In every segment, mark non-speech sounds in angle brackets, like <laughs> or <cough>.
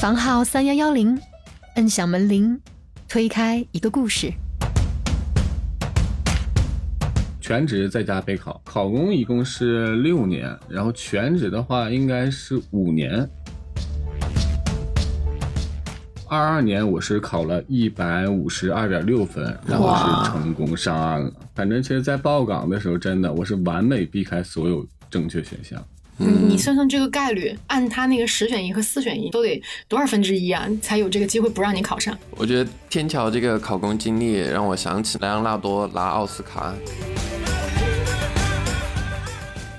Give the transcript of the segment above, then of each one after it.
房号三幺幺零，摁响门铃，推开一个故事。全职在家备考，考公一共是六年，然后全职的话应该是五年。二二年我是考了一百五十二点六分，然后是成功上岸了。反正其实，在报岗的时候，真的我是完美避开所有正确选项。你算算这个概率，按他那个十选一和四选一都得多少分之一啊，才有这个机会不让你考上？我觉得天桥这个考公经历让我想起莱昂纳多拿奥斯卡。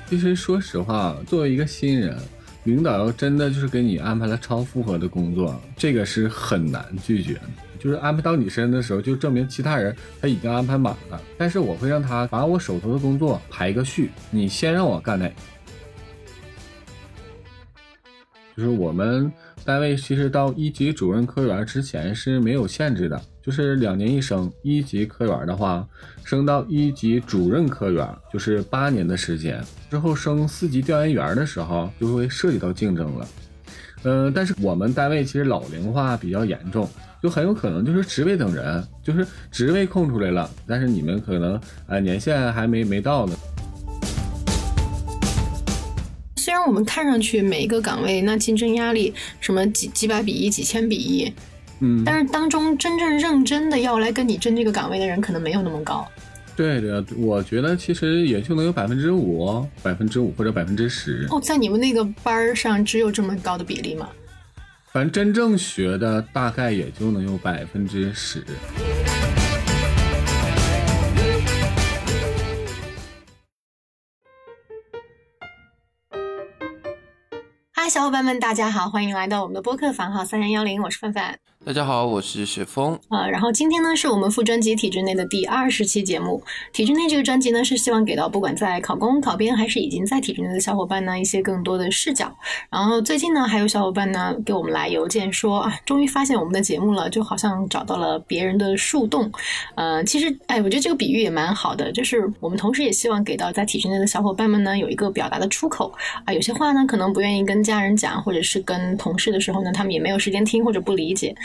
其实说实话，作为一个新人。领导要真的就是给你安排了超负荷的工作，这个是很难拒绝的。就是安排到你身上的时候，就证明其他人他已经安排满了。但是我会让他把我手头的工作排个序，你先让我干哪？就是我们单位其实到一级主任科员之前是没有限制的。就是两年一升，一级科员的话，升到一级主任科员就是八年的时间。之后升四级调研员的时候，就会涉及到竞争了。嗯，但是我们单位其实老龄化比较严重，就很有可能就是职位等人，就是职位空出来了，但是你们可能呃年限还没没到呢。然我们看上去每一个岗位那竞争压力什么几几百比一、几千比一。嗯，但是当中真正认真的要来跟你争这个岗位的人，可能没有那么高。对的，我觉得其实也就能有百分之五、百分之五或者百分之十。哦，在你们那个班儿上只有这么高的比例吗？反正真正学的大概也就能有百分之十。小伙伴们，大家好，欢迎来到我们的播客房号三零幺零，我是范范。大家好，我是雪峰。呃，然后今天呢，是我们副专辑体制内的第二十期节目。体制内这个专辑呢，是希望给到不管在考公、考编还是已经在体制内的小伙伴呢，一些更多的视角。然后最近呢，还有小伙伴呢给我们来邮件说啊，终于发现我们的节目了，就好像找到了别人的树洞。呃，其实哎，我觉得这个比喻也蛮好的，就是我们同时也希望给到在体制内的小伙伴们呢，有一个表达的出口啊。有些话呢，可能不愿意跟家人讲，或者是跟同事的时候呢，他们也没有时间听或者不理解。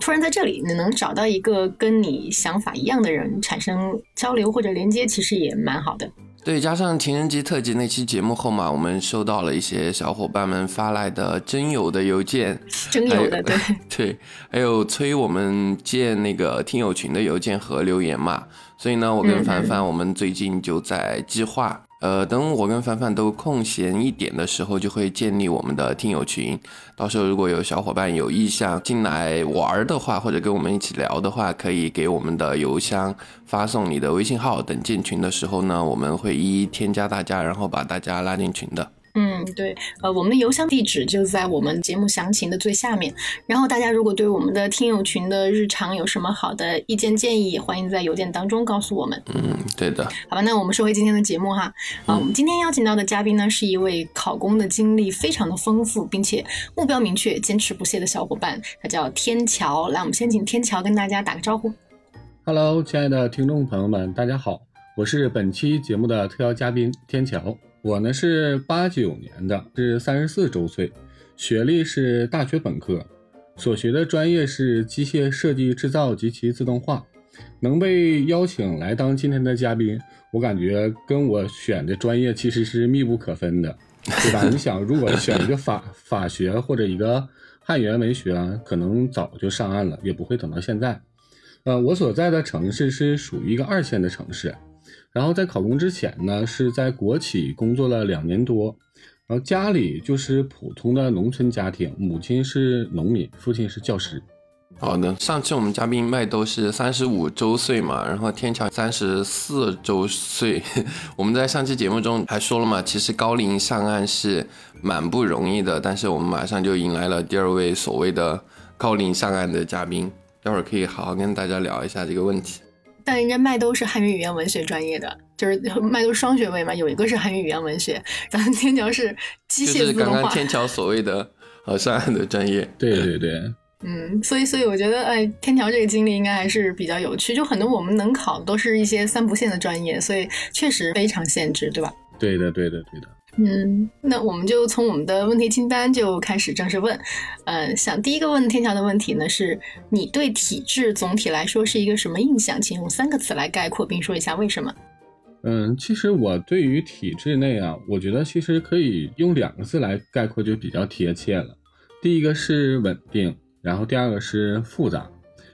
突然在这里，你能找到一个跟你想法一样的人产生交流或者连接，其实也蛮好的。对，加上情人节特辑那期节目后嘛，我们收到了一些小伙伴们发来的真友的邮件，<laughs> 真友的对 <laughs> 对，还有催我们建那个听友群的邮件和留言嘛。所以呢，我跟凡凡，我们最近就在计划。呃，等我跟凡凡都空闲一点的时候，就会建立我们的听友群。到时候如果有小伙伴有意向进来玩的话，或者跟我们一起聊的话，可以给我们的邮箱发送你的微信号。等建群的时候呢，我们会一一添加大家，然后把大家拉进群的。嗯，对，呃，我们的邮箱地址就在我们节目详情的最下面。然后大家如果对我们的听友群的日常有什么好的意见建议，欢迎在邮件当中告诉我们。嗯，对的。好吧，那我们说回今天的节目哈。啊，我们今天邀请到的嘉宾呢，是一位考公的经历非常的丰富，并且目标明确、坚持不懈的小伙伴，他叫天桥。来，我们先请天桥跟大家打个招呼。Hello，亲爱的听众朋友们，大家好，我是本期节目的特邀嘉宾天桥。我呢是八九年的，是三十四周岁，学历是大学本科，所学的专业是机械设计制造及其自动化。能被邀请来当今天的嘉宾，我感觉跟我选的专业其实是密不可分的，对吧？你想，如果选一个法法学或者一个汉语言文学，可能早就上岸了，也不会等到现在。呃，我所在的城市是属于一个二线的城市。然后在考公之前呢，是在国企工作了两年多，然后家里就是普通的农村家庭，母亲是农民，父亲是教师。好的，上期我们嘉宾麦都是三十五周岁嘛，然后天桥三十四周岁。<laughs> 我们在上期节目中还说了嘛，其实高龄上岸是蛮不容易的，但是我们马上就迎来了第二位所谓的高龄上岸的嘉宾，待会儿可以好好跟大家聊一下这个问题。但人家麦兜是汉语语言文学专业的，就是麦兜双学位嘛，有一个是汉语语言文学，咱们天桥是机械自动化。就是刚刚天桥所谓的呃上岸的专业。对对对，<laughs> 嗯，所以所以我觉得，哎，天桥这个经历应该还是比较有趣。就很多我们能考的都是一些三不限的专业，所以确实非常限制，对吧？对的对的对的。嗯，那我们就从我们的问题清单就开始正式问。嗯，想第一个问天桥的问题呢，是你对体制总体来说是一个什么印象？请用三个词来概括，并说一下为什么。嗯，其实我对于体制内啊，我觉得其实可以用两个字来概括，就比较贴切了。第一个是稳定，然后第二个是复杂。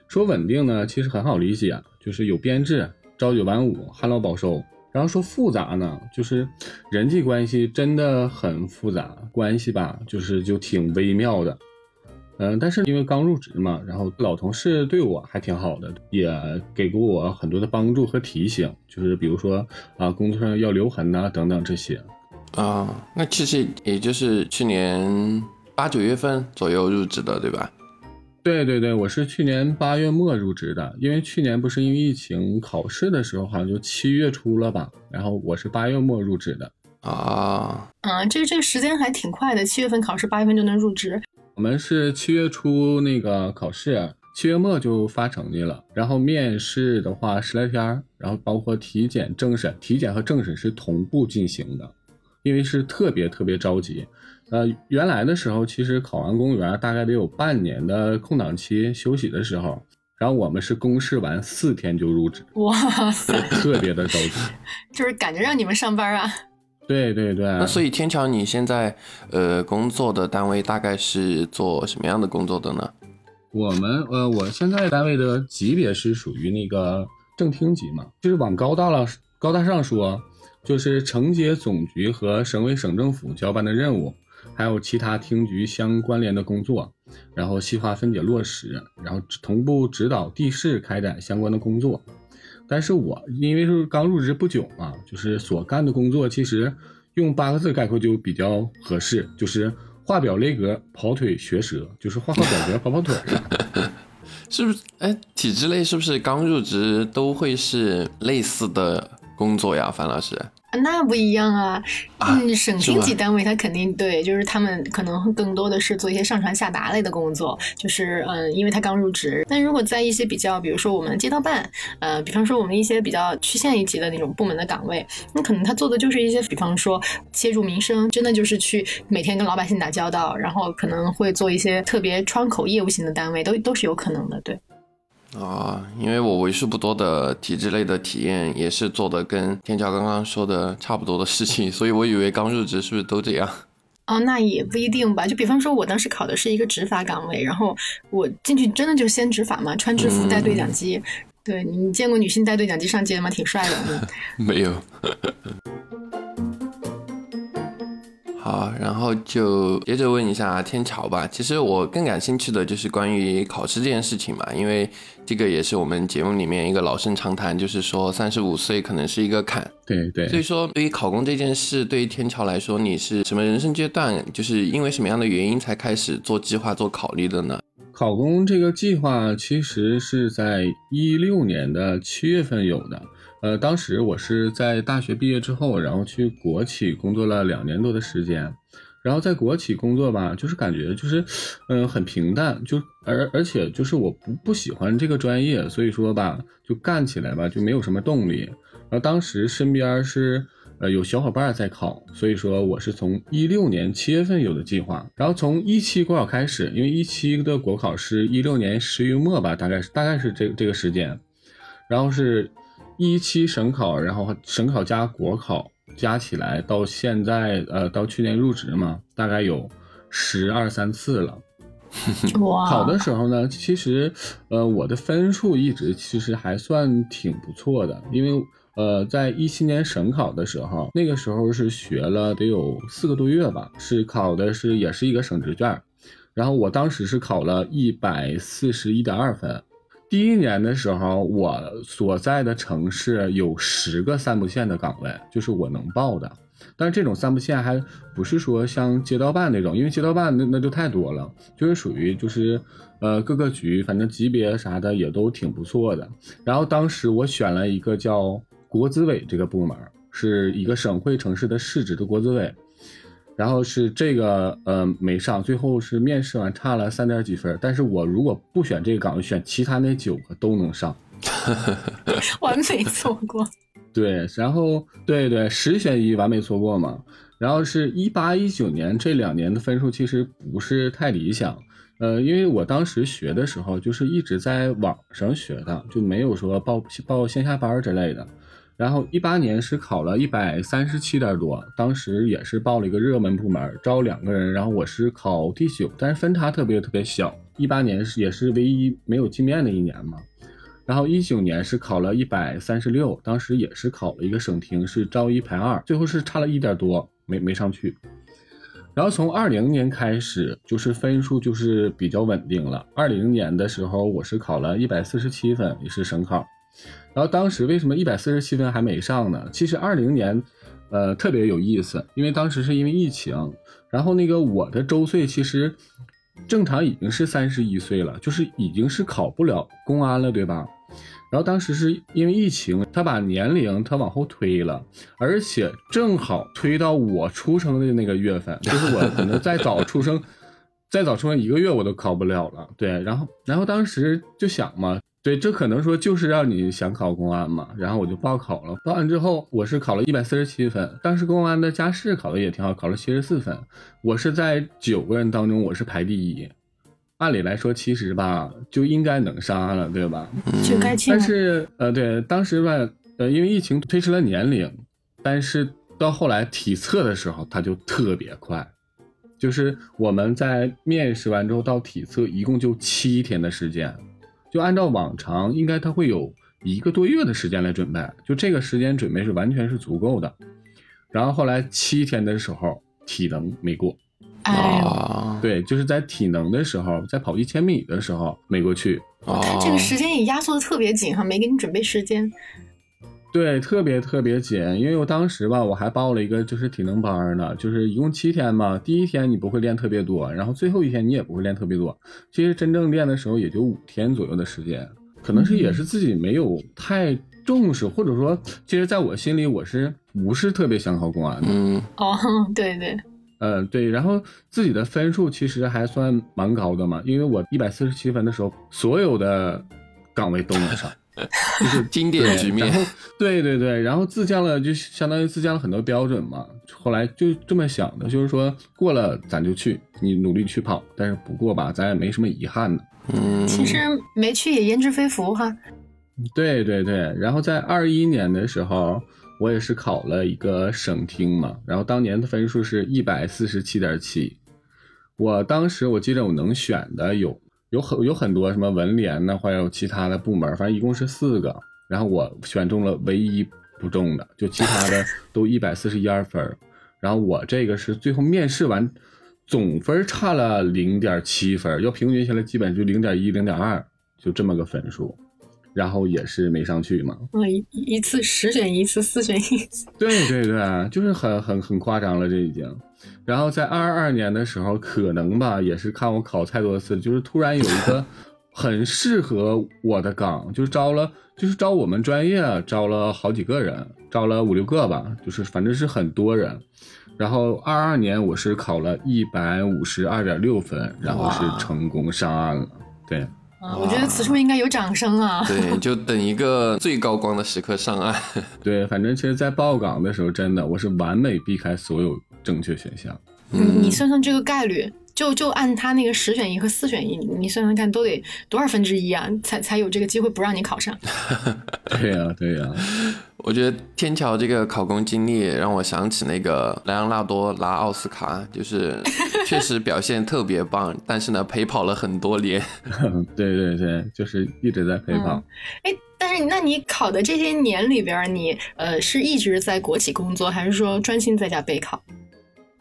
说稳定呢，其实很好理解，就是有编制，朝九晚五，旱涝保收。然后说复杂呢，就是人际关系真的很复杂，关系吧，就是就挺微妙的。嗯，但是因为刚入职嘛，然后老同事对我还挺好的，也给过我很多的帮助和提醒，就是比如说啊，工作上要留痕呐，等等这些。啊，那其实也就是去年八九月份左右入职的，对吧？对对对，我是去年八月末入职的，因为去年不是因为疫情考试的时候好像就七月初了吧，然后我是八月末入职的。啊，嗯，这这个时间还挺快的，七月份考试，八月份就能入职。我们是七月初那个考试，七月末就发成绩了，然后面试的话十来天，然后包括体检、政审，体检和政审是同步进行的，因为是特别特别着急。呃，原来的时候，其实考完公务员大概得有半年的空档期休息的时候，然后我们是公示完四天就入职，哇塞，特别的着急，就是赶着让你们上班啊。对 <laughs> 对对。那所以天桥，你现在呃工作的单位大概是做什么样的工作的呢？我们呃，我现在单位的级别是属于那个正厅级嘛，就是往高大了高大上说，就是承接总局和省委省政府交办的任务。还有其他厅局相关联的工作，然后细化分解落实，然后同步指导地市开展相关的工作。但是我因为是刚入职不久嘛，就是所干的工作，其实用八个字概括就比较合适，就是画表勒格、跑腿学舌，就是画画表格、跑跑腿。<laughs> 是不是？哎，体制类是不是刚入职都会是类似的工作呀，樊老师？那不一样啊，嗯，省厅级单位他肯定对，就是他们可能更多的是做一些上传下达类的工作，就是嗯，因为他刚入职。但如果在一些比较，比如说我们街道办，呃，比方说我们一些比较区县一级的那种部门的岗位，那可能他做的就是一些，比方说切入民生，真的就是去每天跟老百姓打交道，然后可能会做一些特别窗口业务型的单位，都都是有可能的，对。啊，因为我为数不多的体制类的体验也是做的跟天桥刚刚说的差不多的事情，所以我以为刚入职是不是都这样？哦，那也不一定吧。就比方说，我当时考的是一个执法岗位，然后我进去真的就先执法嘛，穿制服带对讲机。对你见过女性带对讲机上街吗？挺帅的。<laughs> 没有。好，然后就接着问一下天桥吧。其实我更感兴趣的就是关于考试这件事情嘛，因为这个也是我们节目里面一个老生常谈，就是说三十五岁可能是一个坎。对对。所以说，对于考公这件事，对于天桥来说，你是什么人生阶段？就是因为什么样的原因才开始做计划、做考虑的呢？考公这个计划其实是在一六年的七月份有的。呃，当时我是在大学毕业之后，然后去国企工作了两年多的时间，然后在国企工作吧，就是感觉就是，嗯，很平淡，就而而且就是我不不喜欢这个专业，所以说吧，就干起来吧就没有什么动力。然后当时身边是呃有小伙伴在考，所以说我是从一六年七月份有的计划，然后从一期国考开始，因为一期的国考是一六年十月末吧，大概是大概是这这个时间，然后是。一期省考，然后省考加国考加起来到现在，呃，到去年入职嘛，大概有十二三次了。考的时候呢，其实，呃，我的分数一直其实还算挺不错的，因为，呃，在一七年省考的时候，那个时候是学了得有四个多月吧，是考的是也是一个省直卷，然后我当时是考了一百四十一点二分。第一年的时候，我所在的城市有十个三不限的岗位，就是我能报的。但是这种三不限还不是说像街道办那种，因为街道办那那就太多了，就是属于就是呃各个局，反正级别啥的也都挺不错的。然后当时我选了一个叫国资委这个部门，是一个省会城市的市直的国资委。然后是这个呃没上，最后是面试完差了三点几分。但是我如果不选这个岗位，选其他那九个都能上，<laughs> 完美错过。<laughs> 对，然后对对十选一完美错过嘛。然后是一八一九年这两年的分数其实不是太理想，呃，因为我当时学的时候就是一直在网上学的，就没有说报报线下班之类的。然后一八年是考了一百三十七点多，当时也是报了一个热门部门，招两个人，然后我是考第九，但是分差特别特别小。一八年是也是唯一没有进面的一年嘛。然后一九年是考了一百三十六，当时也是考了一个省厅，是招一排二，最后是差了一点多，没没上去。然后从二零年开始，就是分数就是比较稳定了。二零年的时候，我是考了一百四十七分，也是省考。然后当时为什么一百四十七分还没上呢？其实二零年，呃，特别有意思，因为当时是因为疫情，然后那个我的周岁其实正常已经是三十一岁了，就是已经是考不了公安了，对吧？然后当时是因为疫情，他把年龄他往后推了，而且正好推到我出生的那个月份，就是我可能再早出生，<laughs> 再早出生一个月我都考不了了。对，然后然后当时就想嘛。对，这可能说就是让你想考公安嘛，然后我就报考了。报完之后，我是考了一百四十七分，当时公安的加试考的也挺好，考了七十四分。我是在九个人当中，我是排第一。按理来说，其实吧就应该能上了，对吧？就该进。但是呃，对，当时吧，呃，因为疫情推迟了年龄，但是到后来体测的时候，它就特别快，就是我们在面试完之后到体测，一共就七天的时间。就按照往常，应该他会有一个多月的时间来准备，就这个时间准备是完全是足够的。然后后来七天的时候，体能没过，啊，对，就是在体能的时候，在跑一千米的时候没过去。哦这个时间也压缩的特别紧哈，没给你准备时间。对，特别特别紧，因为我当时吧，我还报了一个就是体能班呢，就是一共七天嘛。第一天你不会练特别多，然后最后一天你也不会练特别多。其实真正练的时候也就五天左右的时间，可能是也是自己没有太重视，或者说，其实在我心里我是不是特别想考公安的。嗯，哦，对对，嗯对，然后自己的分数其实还算蛮高的嘛，因为我一百四十七分的时候，所有的岗位都能上。<laughs> 就是经典局面，对对对，然后自降了，就相当于自降了很多标准嘛。后来就这么想的，就是说过了咱就去，你努力去跑，但是不过吧，咱也没什么遗憾的。嗯，其实没去也焉知非福哈。对对对，然后在二一年的时候，我也是考了一个省厅嘛，然后当年的分数是一百四十七点七，我当时我记得我能选的有。有很有很多什么文联呢，还有其他的部门，反正一共是四个，然后我选中了唯一不中的，就其他的 <laughs> 都一百四十一二分，然后我这个是最后面试完，总分差了零点七分，要平均下来基本就零点一、零点二，就这么个分数，然后也是没上去嘛。嗯，一一次十选一次，四选一次。对对对，就是很很很夸张了，这已经。然后在二二年的时候，可能吧，也是看我考太多次，就是突然有一个 <laughs> 很适合我的岗，就招了，就是招我们专业招了好几个人，招了五六个吧，就是反正是很多人。然后二二年我是考了一百五十二点六分，然后是成功上岸了。对，啊，我觉得此处应该有掌声啊。对，<laughs> 就等一个最高光的时刻上岸。<laughs> 对，反正其实，在报岗的时候，真的我是完美避开所有。正确选项，你你算算这个概率，就就按他那个十选一和四选一，你算算看都得多少分之一啊，才才有这个机会不让你考上。对 <laughs> 呀对呀，我觉得天桥这个考公经历让我想起那个莱昂纳多拿奥斯卡，就是 <laughs> 确实表现特别棒，但是呢陪跑了很多年。<laughs> 对对对，就是一直在陪跑。哎。但是，那你考的这些年里边，你呃是一直在国企工作，还是说专心在家备考？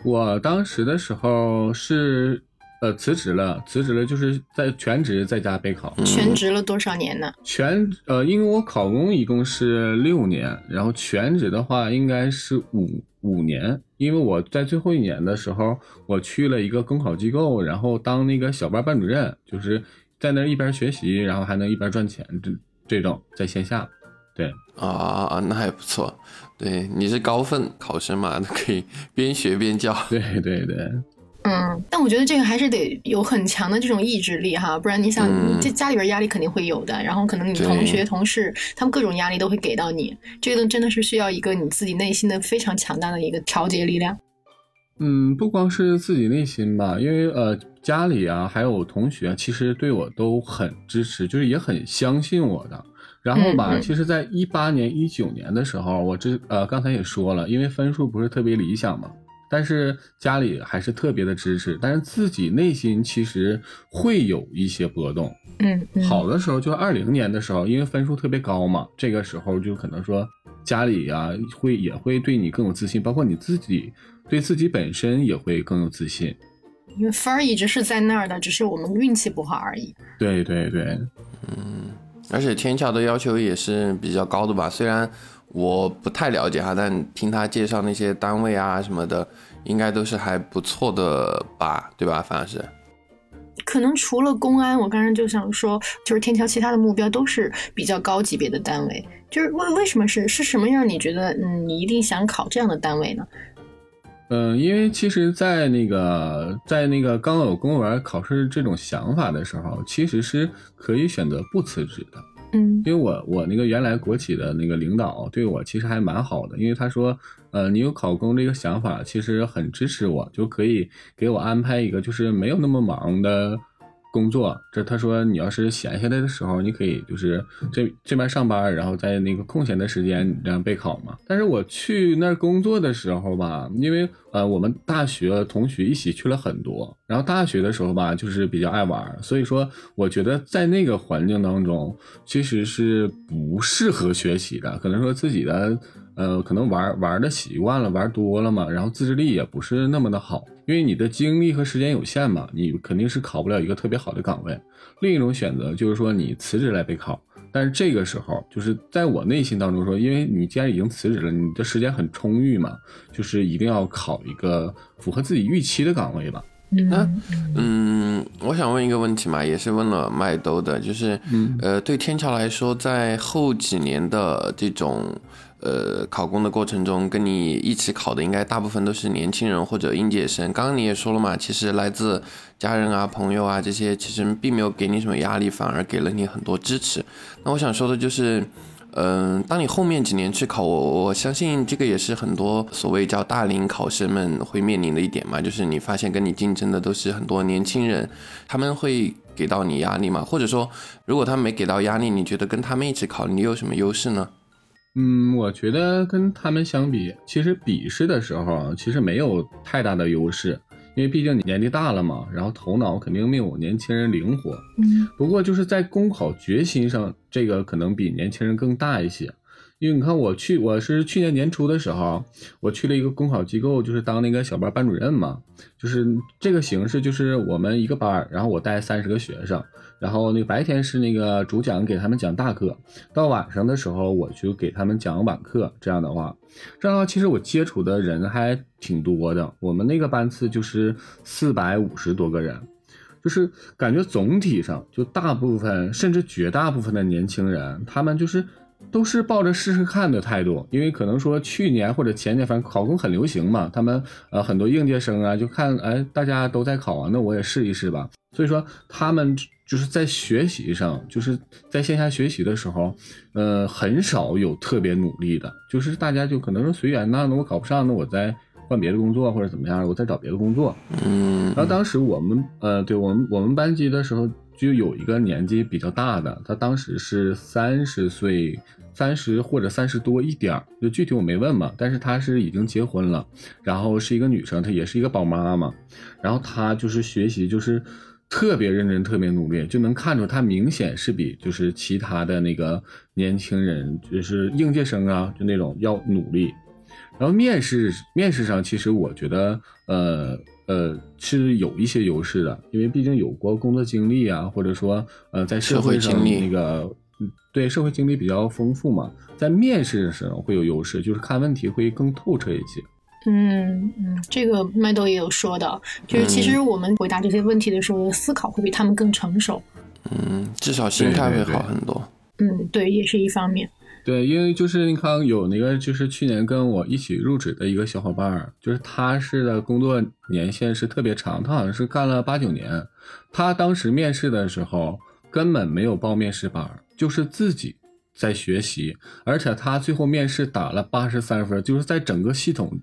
我当时的时候是呃辞职了，辞职了就是在全职在家备考。全职了多少年呢？全呃，因为我考公一共是六年，然后全职的话应该是五五年。因为我在最后一年的时候，我去了一个公考机构，然后当那个小班班主任，就是在那一边学习，然后还能一边赚钱。这这种在线下，对啊，那还不错。对，你是高分考生嘛，<laughs> 可以边学边教。<laughs> 对对对，嗯，但我觉得这个还是得有很强的这种意志力哈，不然你想，这家里边压力肯定会有的，然后可能你同学同事他们各种压力都会给到你，这个真的是需要一个你自己内心的非常强大的一个调节力量。嗯，不光是自己内心吧，因为呃，家里啊，还有同学，其实对我都很支持，就是也很相信我的。然后吧，嗯嗯其实，在一八年、一九年的时候，我这呃刚才也说了，因为分数不是特别理想嘛，但是家里还是特别的支持，但是自己内心其实会有一些波动。嗯，嗯好的时候，就二零年的时候，因为分数特别高嘛，这个时候就可能说家里呀、会也会对你更有自信，包括你自己对自己本身也会更有自信。因为分儿一直是在那儿的，只是我们运气不好而已。对对对，而且天桥的要求也是比较高的吧？虽然我不太了解哈，但听他介绍那些单位啊什么的，应该都是还不错的吧？对吧？反正是。可能除了公安，我刚才就想说，就是天桥其他的目标都是比较高级别的单位。就是为为什么是是什么让你觉得嗯你一定想考这样的单位呢？嗯，因为其实，在那个在那个刚有公务员考试这种想法的时候，其实是可以选择不辞职的。嗯因为我我那个原来国企的那个领导对我其实还蛮好的，因为他说，呃，你有考公这个想法，其实很支持我，就可以给我安排一个就是没有那么忙的工作。这他说你要是闲下来的时候，你可以就是这这边上班，然后在那个空闲的时间这样备考嘛。但是我去那儿工作的时候吧，因为呃我们大学同学一起去了很多，然后大学的时候吧就是比较爱玩，所以说我觉得在那个环境当中其实是不适合学习的，可能说自己的。呃，可能玩玩的习惯了，玩多了嘛，然后自制力也不是那么的好，因为你的精力和时间有限嘛，你肯定是考不了一个特别好的岗位。另一种选择就是说你辞职来备考，但是这个时候就是在我内心当中说，因为你既然已经辞职了，你的时间很充裕嘛，就是一定要考一个符合自己预期的岗位吧。那嗯嗯，我想问一个问题嘛，也是问了麦兜的，就是，嗯呃，对天桥来说，在后几年的这种呃考公的过程中，跟你一起考的应该大部分都是年轻人或者应届生。刚刚你也说了嘛，其实来自家人啊、朋友啊这些，其实并没有给你什么压力，反而给了你很多支持。那我想说的就是。嗯，当你后面几年去考，我我相信这个也是很多所谓叫大龄考生们会面临的一点嘛，就是你发现跟你竞争的都是很多年轻人，他们会给到你压力嘛？或者说，如果他没给到压力，你觉得跟他们一起考，你有什么优势呢？嗯，我觉得跟他们相比，其实笔试的时候啊，其实没有太大的优势，因为毕竟你年纪大了嘛，然后头脑肯定没有年轻人灵活。嗯不过就是在公考决心上，这个可能比年轻人更大一些。因为你看，我去我是去年年初的时候，我去了一个公考机构，就是当那个小班班主任嘛。就是这个形式，就是我们一个班，然后我带三十个学生，然后那个白天是那个主讲给他们讲大课，到晚上的时候我就给他们讲晚课。这样的话，这样的话，其实我接触的人还挺多的。我们那个班次就是四百五十多个人。就是感觉总体上，就大部分甚至绝大部分的年轻人，他们就是都是抱着试试看的态度，因为可能说去年或者前年，反正考公很流行嘛，他们呃很多应届生啊，就看哎大家都在考啊，那我也试一试吧。所以说他们就是在学习上，就是在线下学习的时候，呃很少有特别努力的，就是大家就可能说随缘呐，那我考不上，那我再换别的工作或者怎么样，我再找别的工作。嗯然后当时我们呃，对我们我们班级的时候，就有一个年纪比较大的，他当时是三十岁，三十或者三十多一点儿，就具体我没问嘛。但是她是已经结婚了，然后是一个女生，她也是一个宝妈嘛。然后她就是学习就是特别认真，特别努力，就能看出她明显是比就是其他的那个年轻人，就是应届生啊，就那种要努力。然后面试面试上，其实我觉得，呃呃，是有一些优势的，因为毕竟有过工作经历啊，或者说呃在社会经历那个嗯对社会经历比较丰富嘛，在面试的时候会有优势，就是看问题会更透彻一些。嗯嗯，这个麦豆也有说的，就是其实我们回答这些问题的时候，思考会比他们更成熟。嗯，至少心态会好很多。嗯，对，也是一方面。对，因为就是你看有那个就是去年跟我一起入职的一个小伙伴，就是他是的工作年限是特别长，他好像是干了八九年。他当时面试的时候根本没有报面试班，就是自己在学习，而且他最后面试打了八十三分，就是在整个系统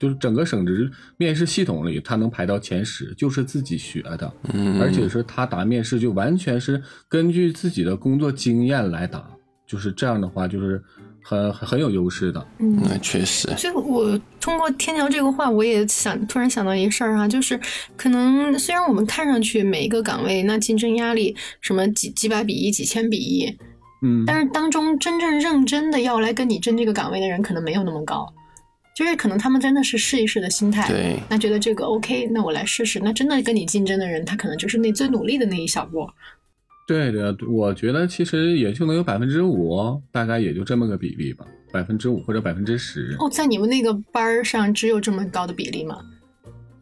就是整个省直面试系统里，他能排到前十，就是自己学的，嗯，而且是他答面试就完全是根据自己的工作经验来答，就是这样的话，就是很很有优势的。嗯，那确实，所以我通过天桥这个话，我也想突然想到一个事儿哈，就是可能虽然我们看上去每一个岗位那竞争压力什么几几百比一、几千比一，嗯，但是当中真正认真的要来跟你争这个岗位的人可能没有那么高，就是可能他们真的是试一试的心态，对，那觉得这个 OK，那我来试试。那真的跟你竞争的人，他可能就是那最努力的那一小波。对的，我觉得其实也就能有百分之五，大概也就这么个比例吧，百分之五或者百分之十。哦，在你们那个班儿上只有这么高的比例吗？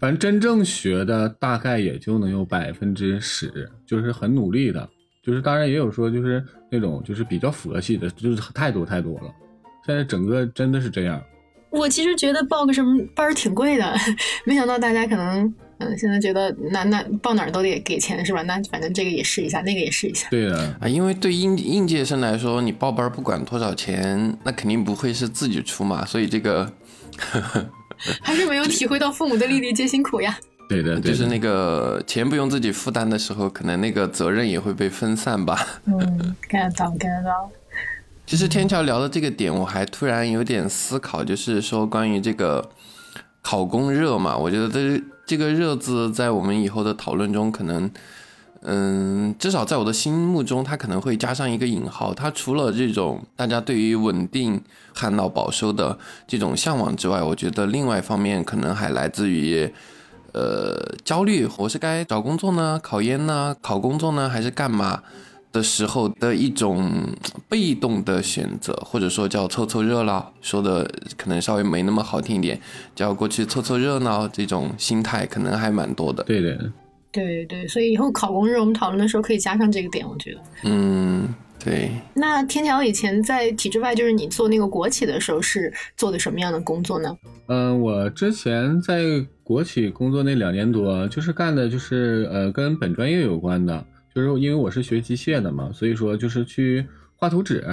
反正真正学的大概也就能有百分之十，就是很努力的，就是当然也有说就是那种就是比较佛系的，就是太多太多了。现在整个真的是这样，我其实觉得报个什么班儿挺贵的，没想到大家可能嗯现在觉得那那报哪儿都得给钱是吧？那反正这个也试一下，那个也试一下。对的，啊，因为对应应届生来说，你报班不管多少钱，那肯定不会是自己出嘛，所以这个还是没有体会到父母的粒粒皆辛苦呀。<laughs> 对的，对的就是那个钱不用自己负担的时候，可能那个责任也会被分散吧。嗯，get 到 get 到。其实天桥聊的这个点，我还突然有点思考，就是说关于这个考公热嘛，我觉得这这个热字在我们以后的讨论中，可能，嗯，至少在我的心目中，它可能会加上一个引号。它除了这种大家对于稳定、旱涝保收的这种向往之外，我觉得另外一方面可能还来自于。呃，焦虑，我是该找工作呢，考研呢，考工作呢，还是干嘛的时候的一种被动的选择，或者说叫凑凑热闹，说的可能稍微没那么好听一点，叫过去凑凑热闹，这种心态可能还蛮多的。对的，对对，所以以后考公日我们讨论的时候可以加上这个点，我觉得。嗯，对，那天桥以前在体制外，就是你做那个国企的时候，是做的什么样的工作呢？嗯、我之前在国企工作那两年多，就是干的就是呃跟本专业有关的，就是因为我是学机械的嘛，所以说就是去画图纸，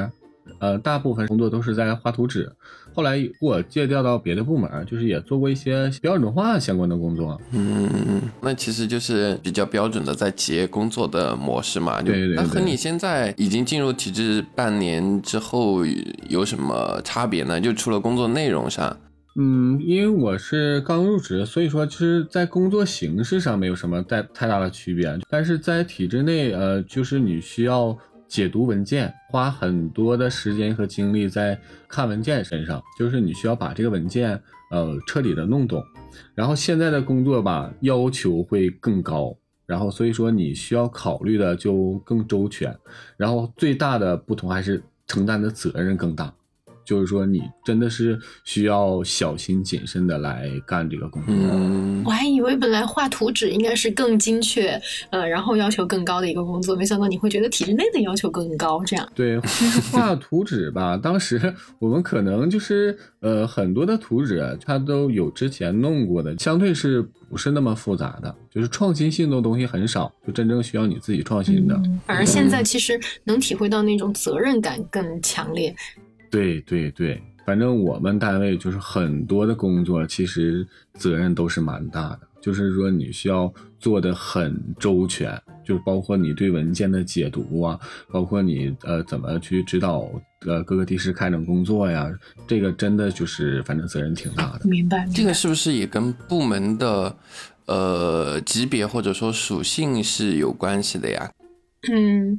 呃，大部分工作都是在画图纸。后来我借调到别的部门，就是也做过一些标准化相关的工作。嗯，那其实就是比较标准的在企业工作的模式嘛。就对对对那和你现在已经进入体制半年之后有什么差别呢？就除了工作内容上。嗯，因为我是刚入职，所以说其实，在工作形式上没有什么太太大的区别，但是在体制内，呃，就是你需要解读文件，花很多的时间和精力在看文件身上，就是你需要把这个文件，呃，彻底的弄懂。然后现在的工作吧，要求会更高，然后所以说你需要考虑的就更周全，然后最大的不同还是承担的责任更大。就是说，你真的是需要小心谨慎的来干这个工作。嗯我，还以为本来画图纸应该是更精确，呃，然后要求更高的一个工作，没想到你会觉得体制内的要求更高，这样。对，其实画图纸吧，当时我们可能就是呃很多的图纸它都有之前弄过的，相对是不是那么复杂的，就是创新性的东西很少，就真正需要你自己创新的。嗯反而现在其实能体会到那种责任感更强烈。对对对，反正我们单位就是很多的工作，其实责任都是蛮大的，就是说你需要做的很周全，就包括你对文件的解读啊，包括你呃怎么去指导呃各个地市开展工作呀，这个真的就是反正责任挺大的。明白，明白这个是不是也跟部门的呃级别或者说属性是有关系的呀？<clears throat> 嗯，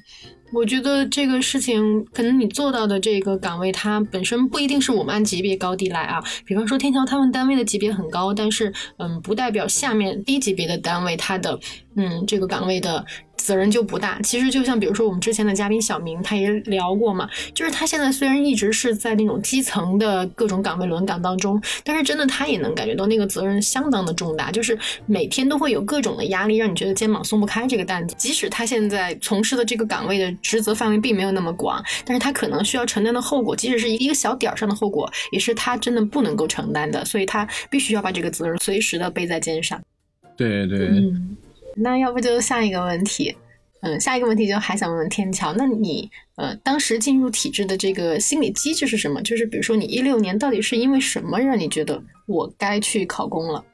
我觉得这个事情，可能你做到的这个岗位，它本身不一定是我们按级别高低来啊。比方说天桥他们单位的级别很高，但是嗯，不代表下面低级别的单位它的嗯这个岗位的责任就不大。其实就像比如说我们之前的嘉宾小明，他也聊过嘛，就是他现在虽然一直是在那种基层的各种岗位轮岗当中，但是真的他也能感觉到那个责任相当的重大，就是每天都会有各种的压力，让你觉得肩膀松不开这个担子。即使他现在从事的这个岗位的职责范围并没有那么广，但是他可能需要承担的后果，即使是一个小点儿上的后果，也是他真的不能够承担的，所以他必须要把这个责任随时的背在肩上。对对，嗯，那要不就下一个问题，嗯，下一个问题就还想问问天桥，那你呃当时进入体制的这个心理机制是什么？就是比如说你一六年到底是因为什么让你觉得我该去考公了？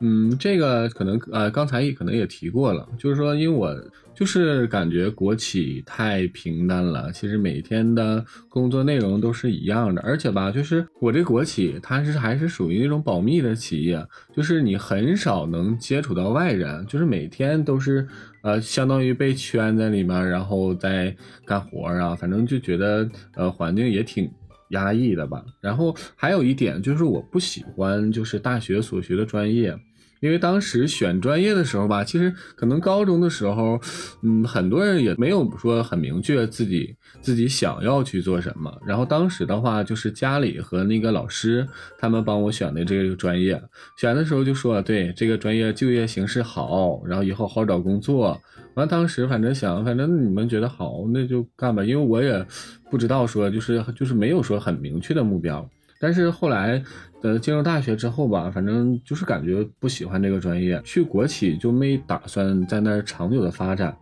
嗯，这个可能呃，刚才也可能也提过了，就是说，因为我就是感觉国企太平淡了，其实每天的工作内容都是一样的，而且吧，就是我这国企它是还是属于那种保密的企业，就是你很少能接触到外人，就是每天都是呃，相当于被圈在里面，然后再干活啊，反正就觉得呃，环境也挺。压抑的吧，然后还有一点就是我不喜欢就是大学所学的专业。因为当时选专业的时候吧，其实可能高中的时候，嗯，很多人也没有说很明确自己自己想要去做什么。然后当时的话，就是家里和那个老师他们帮我选的这个专业，选的时候就说，对这个专业就业形势好，然后以后好找工作。完当时反正想，反正你们觉得好，那就干吧。因为我也不知道说，就是就是没有说很明确的目标。但是后来，呃，进入大学之后吧，反正就是感觉不喜欢这个专业，去国企就没打算在那儿长久的发展。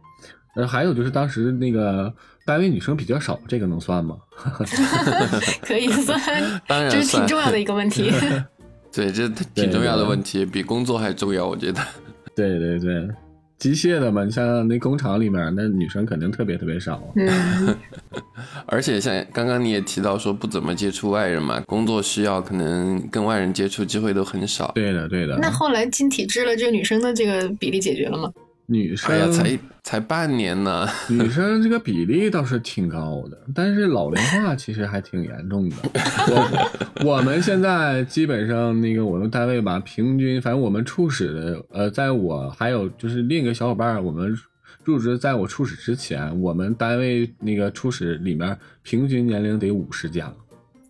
呃，还有就是当时那个单位女生比较少，这个能算吗？<laughs> 可以算，<laughs> 当然这是挺重要的一个问题。<laughs> 对，这挺重要的问题，比工作还重要，我觉得。对对对。机械的嘛，你像那工厂里面，那女生肯定特别特别少。嗯，<laughs> 而且像刚刚你也提到说不怎么接触外人嘛，工作需要可能跟外人接触机会都很少。对的，对的。那后来进体制了，这个女生的这个比例解决了吗？女生哎呀，才才半年呢，<laughs> 女生这个比例倒是挺高的，但是老龄化其实还挺严重的。我我们现在基本上那个我们单位吧，平均反正我们处室的，呃，在我还有就是另一个小伙伴，我们入职在我处室之前，我们单位那个处室里面平均年龄得五十加，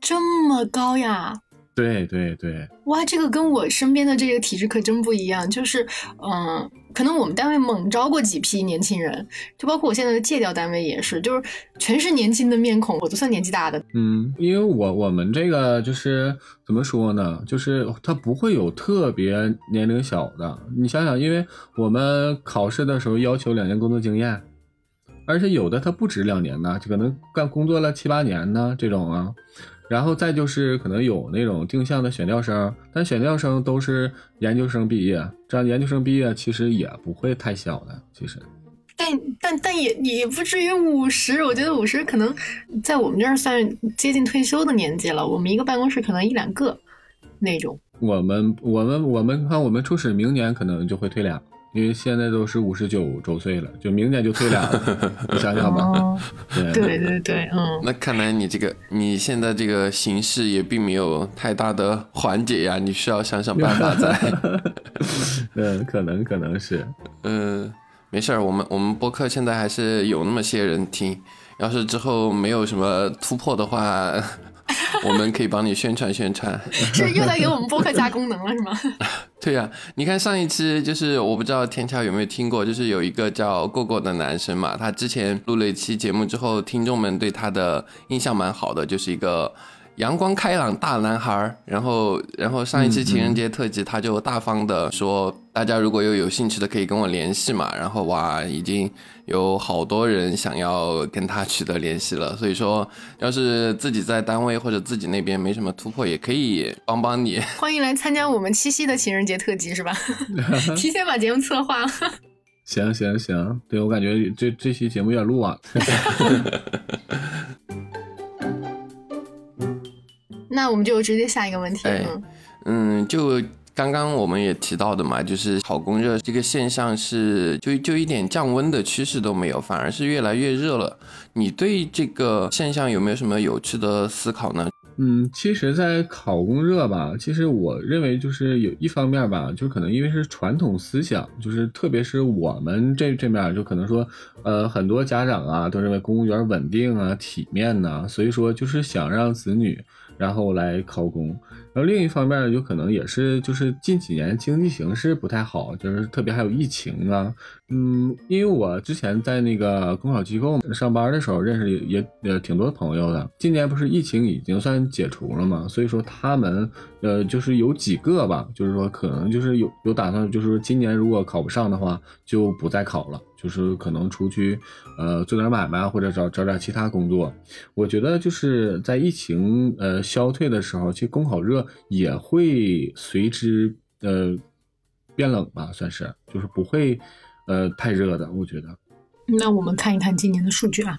这么高呀？对对对，哇，这个跟我身边的这个体质可真不一样。就是，嗯，可能我们单位猛招过几批年轻人，就包括我现在的借调单位也是，就是全是年轻的面孔，我都算年纪大的。嗯，因为我我们这个就是怎么说呢，就是他不会有特别年龄小的。你想想，因为我们考试的时候要求两年工作经验，而且有的他不止两年呢，就可能干工作了七八年呢这种啊。然后再就是可能有那种定向的选调生，但选调生都是研究生毕业，这样研究生毕业其实也不会太小的，其实。但但但也也不至于五十，我觉得五十可能在我们这儿算接近退休的年纪了。我们一个办公室可能一两个那种。我们我们我们看我们初始明年可能就会退俩。因为现在都是五十九周岁了，就明年就退俩了，<laughs> 你想想吧。对对对，嗯。那看来你这个你现在这个形势也并没有太大的缓解呀，你需要想想办法再。<laughs> 嗯，可能可能是。嗯，没事儿，我们我们播客现在还是有那么些人听，要是之后没有什么突破的话。我们可以帮你宣传宣传，是又在给我们播客加功能了是吗？<laughs> 对呀，你看上一期就是我不知道天桥有没有听过，就是有一个叫过过的男生嘛，他之前录了一期节目之后，听众们对他的印象蛮好的，就是一个。阳光开朗大男孩，然后，然后上一期情人节特辑，他就大方的说，大家如果有有兴趣的，可以跟我联系嘛。然后哇，已经有好多人想要跟他取得联系了。所以说，要是自己在单位或者自己那边没什么突破，也可以帮帮你。欢迎来参加我们七夕的情人节特辑，是吧？提前把节目策划了。行行行，对我感觉这这期节目有点录晚。那我们就直接下一个问题。嗯，就刚刚我们也提到的嘛，就是考公热这个现象是就就一点降温的趋势都没有，反而是越来越热了。你对这个现象有没有什么有趣的思考呢？嗯，其实，在考公热吧，其实我认为就是有一方面吧，就可能因为是传统思想，就是特别是我们这这面，就可能说，呃，很多家长啊都认为公务员稳定啊、体面呐，所以说就是想让子女。然后来考公，然后另一方面有可能也是就是近几年经济形势不太好，就是特别还有疫情啊，嗯，因为我之前在那个公考机构上班的时候认识也也挺多朋友的，今年不是疫情已经算解除了嘛，所以说他们呃就是有几个吧，就是说可能就是有有打算，就是说今年如果考不上的话就不再考了。就是可能出去呃做点买卖或者找找点其他工作。我觉得就是在疫情呃消退的时候，其实公考热也会随之呃变冷吧，算是就是不会呃太热的，我觉得。那我们看一看今年的数据啊，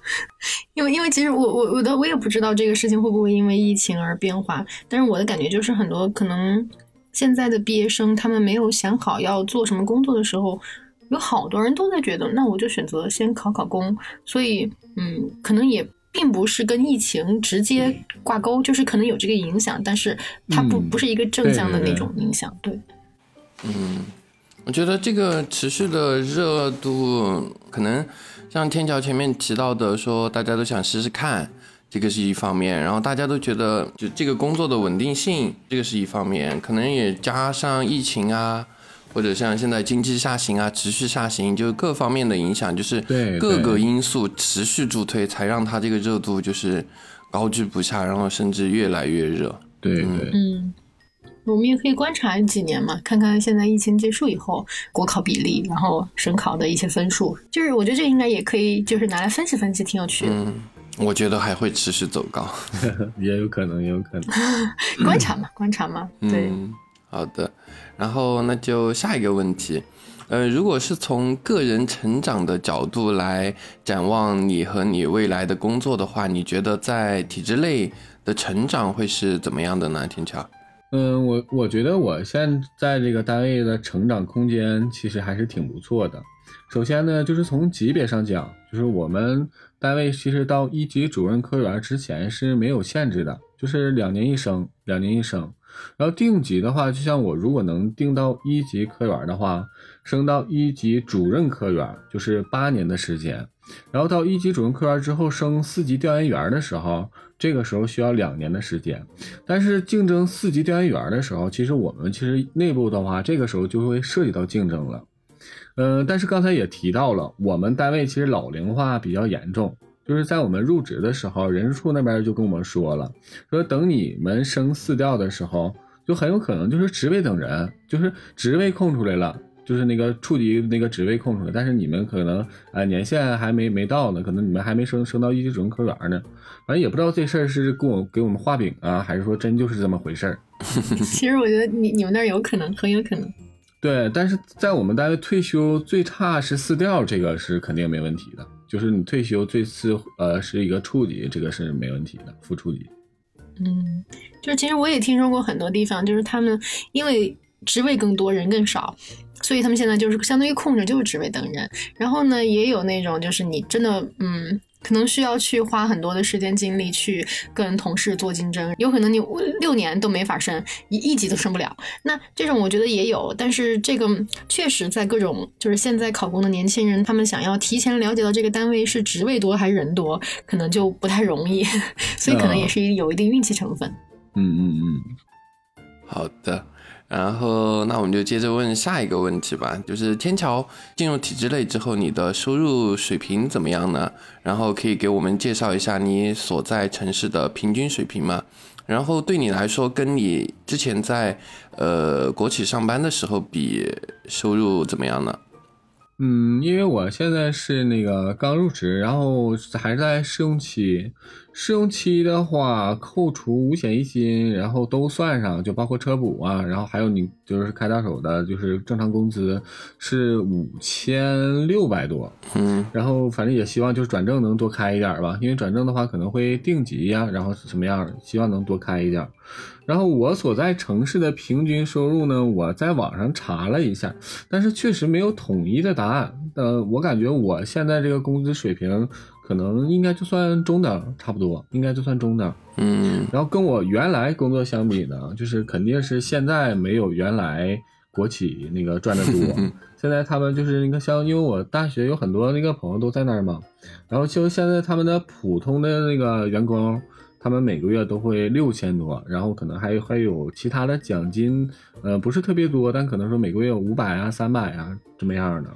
因为因为其实我我我的我也不知道这个事情会不会因为疫情而变化，但是我的感觉就是很多可能现在的毕业生他们没有想好要做什么工作的时候，有好多人都在觉得，那我就选择先考考公，所以嗯，可能也并不是跟疫情直接挂钩，就是可能有这个影响，但是它不嗯不是一个正向的那种影响，对。嗯，我觉得这个持续的热度，可能像天桥前面提到的，说大家都想试试看，这个是一方面，然后大家都觉得就这个工作的稳定性，这个是一方面，可能也加上疫情啊，或者像现在经济下行啊，持续下行，就各方面的影响，就是各个因素持续助推，才让它这个热度就是高居不下，然后甚至越来越热。对对，嗯，我们也可以观察几年嘛，看看现在疫情结束以后国考比例，然后省考的一些分数，就是我觉得这应该也可以，就是拿来分析分析，挺有趣的。嗯，我觉得还会持续走高。<laughs> 也有可能，也有可能。<laughs> 观察嘛，观察嘛，对。嗯，好的。然后那就下一个问题，呃，如果是从个人成长的角度来展望你和你未来的工作的话，你觉得在体制内的成长会是怎么样的呢？天桥？嗯，我我觉得我现在这个单位的成长空间其实还是挺不错的。首先呢，就是从级别上讲，就是我们单位其实到一级主任科员之前是没有限制的，就是两年一升，两年一升。然后定级的话，就像我如果能定到一级科员的话，升到一级主任科员就是八年的时间。然后到一级主任科员之后升四级调研员的时候，这个时候需要两年的时间。但是竞争四级调研员的时候，其实我们其实内部的话，这个时候就会涉及到竞争了。嗯、但是刚才也提到了，我们单位其实老龄化比较严重，就是在我们入职的时候，人事处那边就跟我们说了，说等你们升四调的时候，就很有可能就是职位等人，就是职位空出来了。就是那个处级那个职位空出来，但是你们可能啊、呃年限还没没到呢，可能你们还没升升到一级主任科员呢，反正也不知道这事儿是跟我给我们画饼啊，还是说真就是这么回事儿。<laughs> 其实我觉得你你们那儿有可能，很有可能。<laughs> 对，但是在我们单位退休最差是四调，这个是肯定没问题的。就是你退休最次呃是一个处级，这个是没问题的，副处级。嗯，就是其实我也听说过很多地方，就是他们因为职位更多，人更少，所以他们现在就是相当于空着就是职位等人。然后呢，也有那种就是你真的嗯。可能需要去花很多的时间精力去跟同事做竞争，有可能你六年都没法升，一一级都升不了。那这种我觉得也有，但是这个确实在各种就是现在考公的年轻人，他们想要提前了解到这个单位是职位多还是人多，可能就不太容易，<laughs> 所以可能也是有一定运气成分。嗯嗯嗯。好的，然后那我们就接着问下一个问题吧，就是天桥进入体制内之后，你的收入水平怎么样呢？然后可以给我们介绍一下你所在城市的平均水平吗？然后对你来说，跟你之前在呃国企上班的时候比，收入怎么样呢？嗯，因为我现在是那个刚入职，然后还在试用期。试用期的话，扣除五险一金，然后都算上，就包括车补啊，然后还有你就是开到手的，就是正常工资是五千六百多。嗯然后反正也希望就是转正能多开一点吧，因为转正的话可能会定级呀、然后是什么样儿，希望能多开一点。然后我所在城市的平均收入呢，我在网上查了一下，但是确实没有统一的答案。呃，我感觉我现在这个工资水平可能应该就算中等，差不多，应该就算中等。嗯然后跟我原来工作相比呢，就是肯定是现在没有原来国企那个赚的多。<laughs> 现在他们就是那个像，因为我大学有很多那个朋友都在那儿嘛，然后就现在他们的普通的那个员工，他们每个月都会六千多，然后可能还有还有其他的奖金，呃，不是特别多，但可能说每个月有五百啊、三百啊这么样的。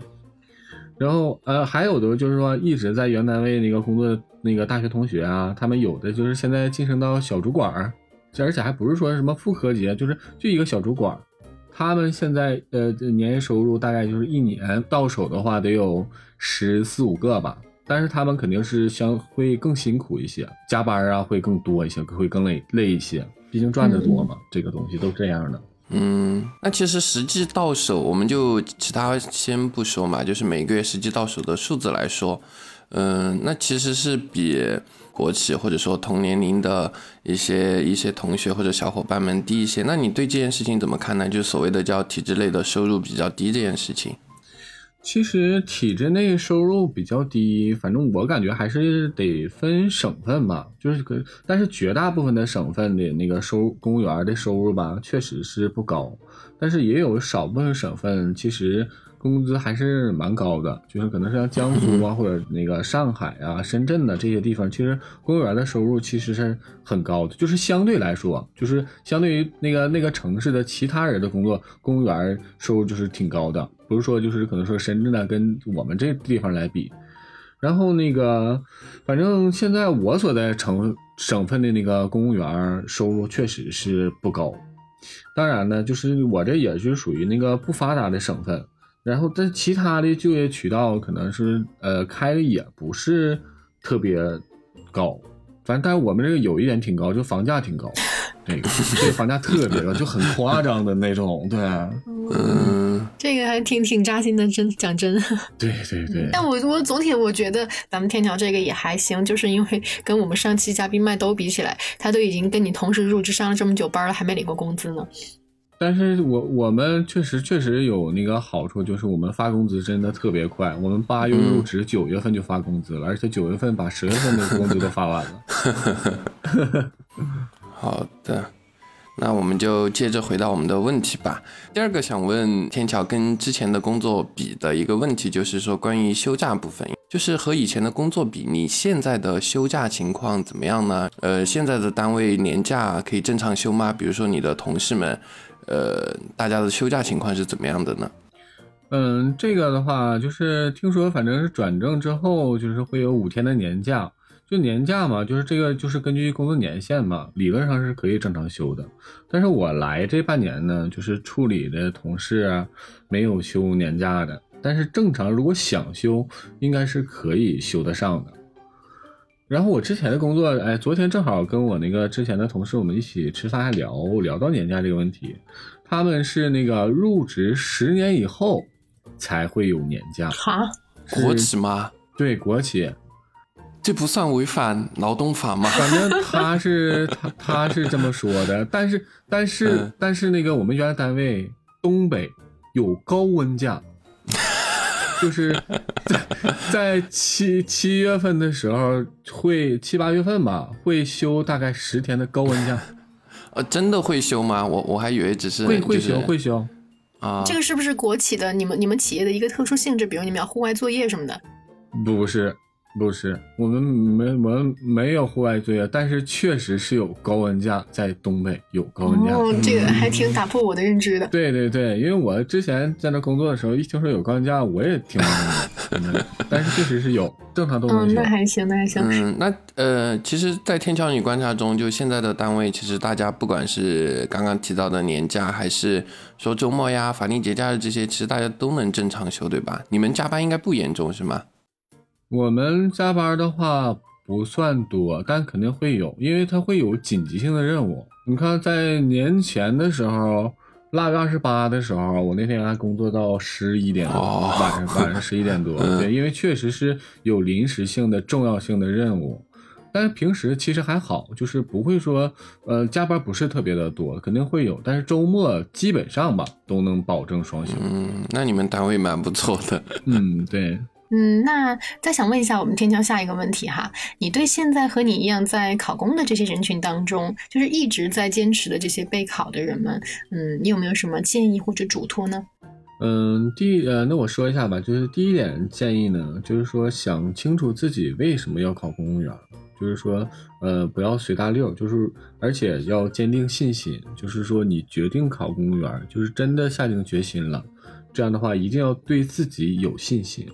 然后呃，还有的就是说一直在原单位那个工作那个大学同学啊，他们有的就是现在晋升到小主管儿，而且还不是说什么副科级，就是就一个小主管儿，他们现在呃年收入大概就是一年到手的话得有十四五个吧，但是他们肯定是相会更辛苦一些，加班啊会更多一些，会更累累一些，毕竟赚的多嘛，这个东西都这样的。嗯，那其实实际到手，我们就其他先不说嘛，就是每个月实际到手的数字来说，嗯，那其实是比国企或者说同年龄的一些一些同学或者小伙伴们低一些。那你对这件事情怎么看呢？就所谓的叫体制内的收入比较低这件事情。其实体制内收入比较低，反正我感觉还是得分省份吧。就是可，但是绝大部分的省份的那个收公务员的收入吧，确实是不高。但是也有少部分省份，其实工资还是蛮高的。就是可能是像江苏啊，<laughs> 或者那个上海啊、深圳的这些地方，其实公务员的收入其实是很高的。就是相对来说，就是相对于那个那个城市的其他人的工作，公务员收入就是挺高的。不是说就是可能说深圳的跟我们这地方来比，然后那个反正现在我所在城省份的那个公务员收入确实是不高，当然呢，就是我这也是属于那个不发达的省份，然后但其他的就业渠道可能是呃开的也不是特别高，反正但是我们这个有一点挺高，就房价挺高，<laughs> 这个这个房价特别高，就很夸张的那种，对。嗯，这个还挺挺扎心的，真讲真。对对对，但我我总体我觉得咱们天桥这个也还行，就是因为跟我们上期嘉宾麦兜比起来，他都已经跟你同时入职上了这么久班了，还没领过工资呢。但是我我们确实确实有那个好处，就是我们发工资真的特别快，我们八月入职，九月份就发工资了，而且九月份把十月份的工资都发完了。<laughs> 好的。那我们就接着回到我们的问题吧。第二个想问天桥跟之前的工作比的一个问题，就是说关于休假部分，就是和以前的工作比，你现在的休假情况怎么样呢？呃，现在的单位年假可以正常休吗？比如说你的同事们，呃，大家的休假情况是怎么样的呢？嗯，这个的话，就是听说反正是转正之后，就是会有五天的年假。就年假嘛，就是这个，就是根据工作年限嘛，理论上是可以正常休的。但是我来这半年呢，就是处理的同事没有休年假的。但是正常如果想休，应该是可以休得上的。然后我之前的工作，哎，昨天正好跟我那个之前的同事我们一起吃饭，还聊聊到年假这个问题。他们是那个入职十年以后才会有年假。哈，国企吗？对，国企。这不算违反劳动法吗？<laughs> 反正他是他他是这么说的，但是但是但是那个我们原来单位东北有高温假，就是在在七七月份的时候会七八月份吧会休大概十天的高温假。呃，<laughs> 真的会休吗？我我还以为只是会会休会休啊。这个是不是国企的？你们你们企业的一个特殊性质？比如你们要户外作业什么的？不是。不是，我们没我们没有户外作业，但是确实是有高温假，在东北有高温假。哦，这个还挺打破我的认知的。对对对，因为我之前在那工作的时候，一听说有高温假，我也挺懵的。但是确实是有，正常都能嗯，那还行，那还行。嗯，那呃，其实，在天桥你观察中，就现在的单位，其实大家不管是刚刚提到的年假，还是说周末呀、法定节假日这些，其实大家都能正常休，对吧？你们加班应该不严重，是吗？我们加班的话不算多，但肯定会有，因为它会有紧急性的任务。你看，在年前的时候，腊月二十八的时候，我那天还工作到十一点多，晚上晚上十一点多。<laughs> 对，因为确实是有临时性的重要性的任务，但是平时其实还好，就是不会说呃加班不是特别的多，肯定会有，但是周末基本上吧都能保证双休。嗯，那你们单位蛮不错的。嗯，对。嗯，那再想问一下我们天桥下一个问题哈，你对现在和你一样在考公的这些人群当中，就是一直在坚持的这些备考的人们，嗯，你有没有什么建议或者嘱托呢？嗯，第呃，那我说一下吧，就是第一点建议呢，就是说想清楚自己为什么要考公务员，就是说呃不要随大溜，就是而且要坚定信心，就是说你决定考公务员，就是真的下定决心了，这样的话一定要对自己有信心。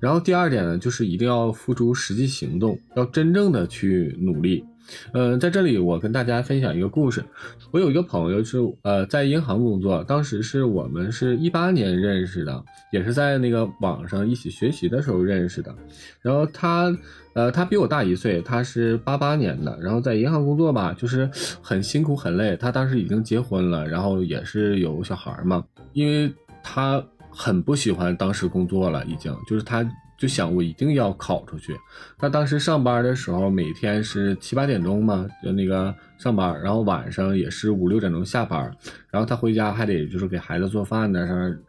然后第二点呢，就是一定要付出实际行动，要真正的去努力。嗯，在这里我跟大家分享一个故事。我有一个朋友是呃在银行工作，当时是我们是一八年认识的，也是在那个网上一起学习的时候认识的。然后他呃他比我大一岁，他是八八年的，然后在银行工作吧，就是很辛苦很累。他当时已经结婚了，然后也是有小孩嘛，因为他很不喜欢当时工作了，已经就是他。就想我一定要考出去。他当时上班的时候，每天是七八点钟嘛，就那个上班，然后晚上也是五六点钟下班。然后他回家还得就是给孩子做饭呢，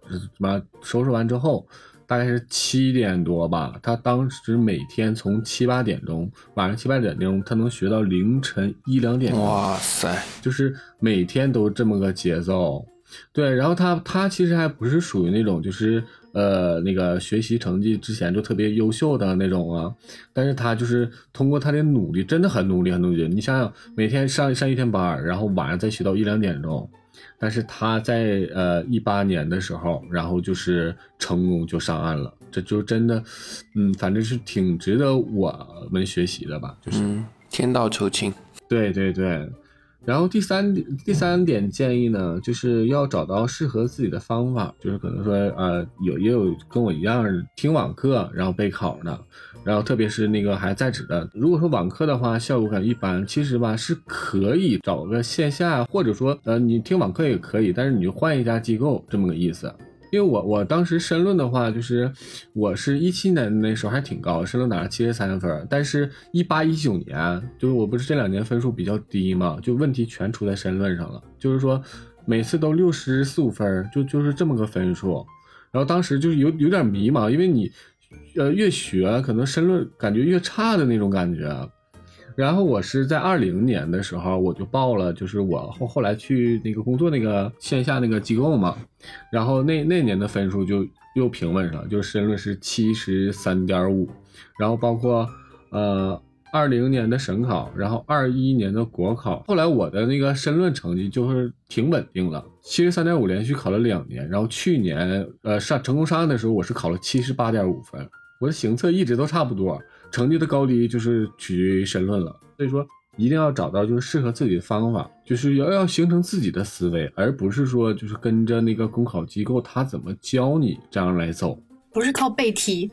什么收拾完之后，大概是七点多吧。他当时每天从七八点钟，晚上七八点钟，他能学到凌晨一两点。哇塞，就是每天都这么个节奏。对，然后他他其实还不是属于那种就是。呃，那个学习成绩之前就特别优秀的那种啊，但是他就是通过他的努力，真的很努力，很努力。你想想，每天上上一天班，然后晚上再学到一两点钟，但是他在呃一八年的时候，然后就是成功就上岸了，这就真的，嗯，反正是挺值得我们学习的吧，就是天道酬勤。对对对。然后第三，第三点建议呢，就是要找到适合自己的方法，就是可能说，呃，有也有跟我一样听网课然后备考的，然后特别是那个还在职的，如果说网课的话效果很一般，其实吧是可以找个线下，或者说，呃，你听网课也可以，但是你就换一家机构这么个意思。因为我我当时申论的话，就是我是一七年那时候还挺高，申论打了七十三分，但是一八一九年，就是我不是这两年分数比较低嘛，就问题全出在申论上了，就是说每次都六十四五分，就就是这么个分数，然后当时就是有有点迷茫，因为你呃越学可能申论感觉越差的那种感觉。然后我是在二零年的时候，我就报了，就是我后后来去那个工作那个线下那个机构嘛，然后那那年的分数就又平稳上了，就是申论是七十三点五，然后包括呃二零年的省考，然后二一年的国考，后来我的那个申论成绩就是挺稳定了，七十三点五连续考了两年，然后去年呃上成功上岸的时候，我是考了七十八点五分，我的行测一直都差不多。成绩的高低就是取决于申论了，所以说一定要找到就是适合自己的方法，就是要要形成自己的思维，而不是说就是跟着那个公考机构他怎么教你这样来走，不是靠背题。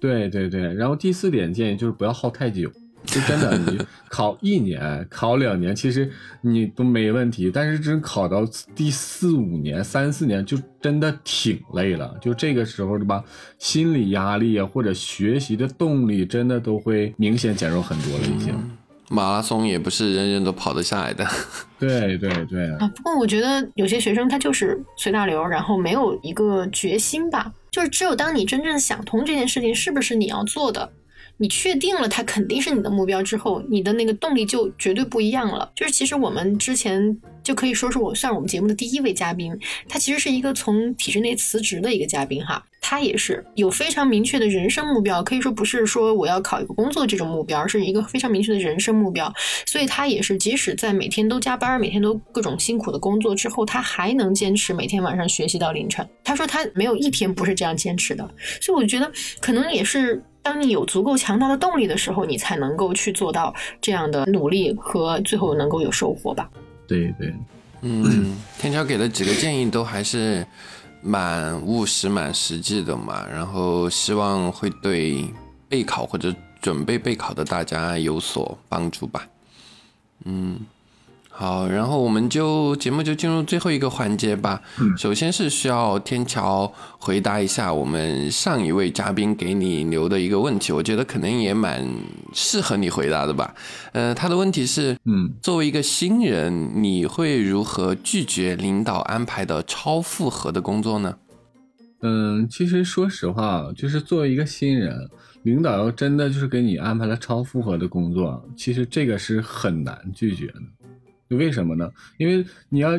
对对对，然后第四点建议就是不要耗太久。就真的，你考一年、考两年，其实你都没问题。但是真考到第四五年、三四年，就真的挺累了。就这个时候，对吧？心理压力啊，或者学习的动力，真的都会明显减弱很多了。已经，马拉松也不是人人都跑得下来的。对 <laughs> 对对。啊，不过我觉得有些学生他就是随大流，然后没有一个决心吧。就是只有当你真正想通这件事情是不是你要做的。你确定了它肯定是你的目标之后，你的那个动力就绝对不一样了。就是其实我们之前就可以说是我算我们节目的第一位嘉宾，他其实是一个从体制内辞职的一个嘉宾哈，他也是有非常明确的人生目标，可以说不是说我要考一个工作这种目标，而是一个非常明确的人生目标。所以他也是即使在每天都加班，每天都各种辛苦的工作之后，他还能坚持每天晚上学习到凌晨。他说他没有一天不是这样坚持的，所以我觉得可能也是。当你有足够强大的动力的时候，你才能够去做到这样的努力和最后能够有收获吧。对对，嗯，<coughs> 天桥给的几个建议都还是蛮务实、蛮实际的嘛。然后希望会对备考或者准备备考的大家有所帮助吧。嗯。好，然后我们就节目就进入最后一个环节吧。首先是需要天桥回答一下我们上一位嘉宾给你留的一个问题，我觉得可能也蛮适合你回答的吧。呃，他的问题是，嗯，作为一个新人，你会如何拒绝领导安排的超负荷的工作呢？嗯，其实说实话，就是作为一个新人，领导要真的就是给你安排了超负荷的工作，其实这个是很难拒绝的。为什么呢？因为你要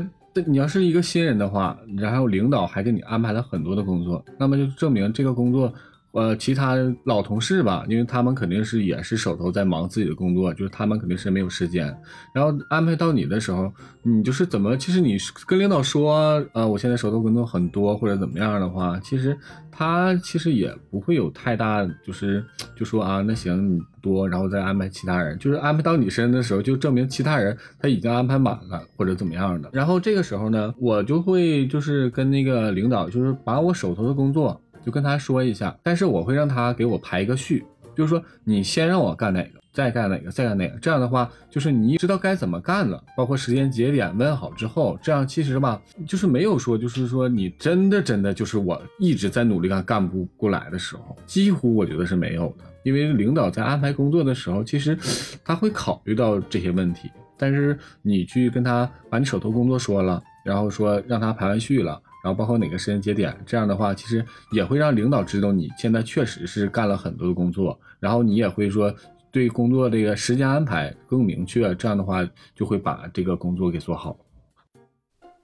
你要是一个新人的话，然后领导还给你安排了很多的工作，那么就证明这个工作，呃其他老同事吧，因为他们肯定是也是手头在忙自己的工作，就是他们肯定是没有时间。然后安排到你的时候，你就是怎么，其实你跟领导说，呃，我现在手头工作很多或者怎么样的话，其实他其实也不会有太大，就是 <tsk> 就说啊，那行你多，然后再安排其他人，就是安排到你身的时候，就证明其他人他已经安排满了或者怎么样的。然后这个时候呢，我就会就是跟那个领导，就是把我手头的工作就跟他说一下，但是我会让他给我排一个序，就是说你先让我干哪个。再干哪个，再干哪个，这样的话，就是你知道该怎么干了，包括时间节点问好之后，这样其实吧，就是没有说，就是说你真的真的就是我一直在努力干，干不过来的时候，几乎我觉得是没有的。因为领导在安排工作的时候，其实他会考虑到这些问题，但是你去跟他把你手头工作说了，然后说让他排完序了，然后包括哪个时间节点，这样的话，其实也会让领导知道你现在确实是干了很多的工作，然后你也会说。对工作这个时间安排更明确，这样的话就会把这个工作给做好。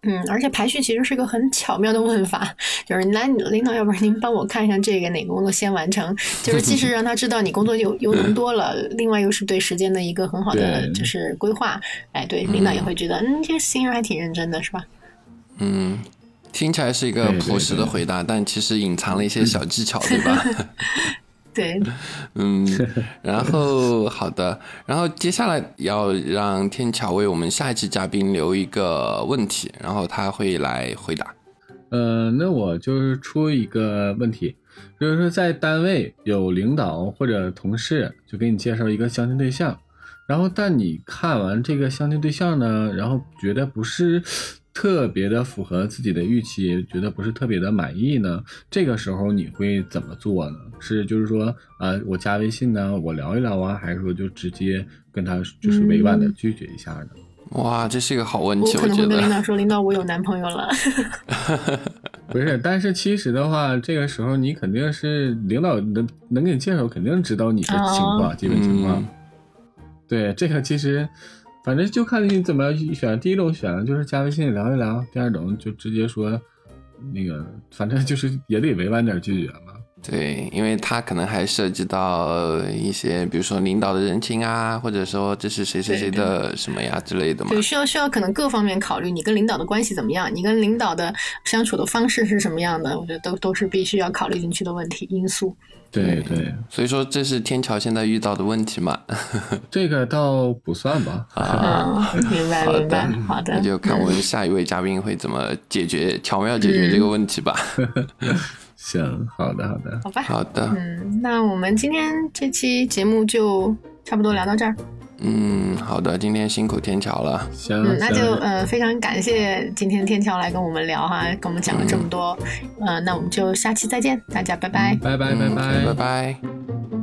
嗯，而且排序其实是个很巧妙的问法，就是来领导，要不然您帮我看一下这个哪个工作先完成，就是既是 <laughs> 让他知道你工作又又能多了，另外又是对时间的一个很好的就是规划。哎，对，领导也会觉得，嗯，这个新人还挺认真的，是吧？嗯，听起来是一个朴实的回答，但其实隐藏了一些小技巧，对吧？<laughs> 对，<laughs> 嗯，然后好的，然后接下来要让天桥为我们下一期嘉宾留一个问题，然后他会来回答。呃，那我就是出一个问题，就是说在单位有领导或者同事就给你介绍一个相亲对象，然后但你看完这个相亲对象呢，然后觉得不是。特别的符合自己的预期，觉得不是特别的满意呢？这个时候你会怎么做呢？是就是说啊，我加微信呢，我聊一聊啊，还是说就直接跟他就是委婉的拒绝一下呢？哇，这是一个好问题，我可能会跟领导说，领导我有男朋友了。<laughs> 不是，但是其实的话，这个时候你肯定是领导能能给你介绍，肯定知道你的情况，基本情况。对，这个其实。反正就看你怎么选。第一种选就是加微信聊一聊，第二种就直接说，那个反正就是也得委婉点拒绝嘛。对，因为他可能还涉及到一些，比如说领导的人情啊，或者说这是谁谁谁的什么呀之类的嘛。对，需要需要可能各方面考虑，你跟领导的关系怎么样，你跟领导的相处的方式是什么样的，我觉得都都是必须要考虑进去的问题因素。对对，所以说这是天桥现在遇到的问题嘛？<laughs> 这个倒不算吧。啊，明白明白，好的。那就看我们下一位嘉宾会怎么解决，巧妙解决这个问题吧。<laughs> <laughs> 行，好的好的，好吧，好的。嗯，那我们今天这期节目就差不多聊到这儿。嗯，好的，今天辛苦天桥了。行，那就呃非常感谢今天天桥来跟我们聊哈，跟我们讲了这么多。呃，那我们就下期再见，大家拜拜，拜拜拜拜拜拜。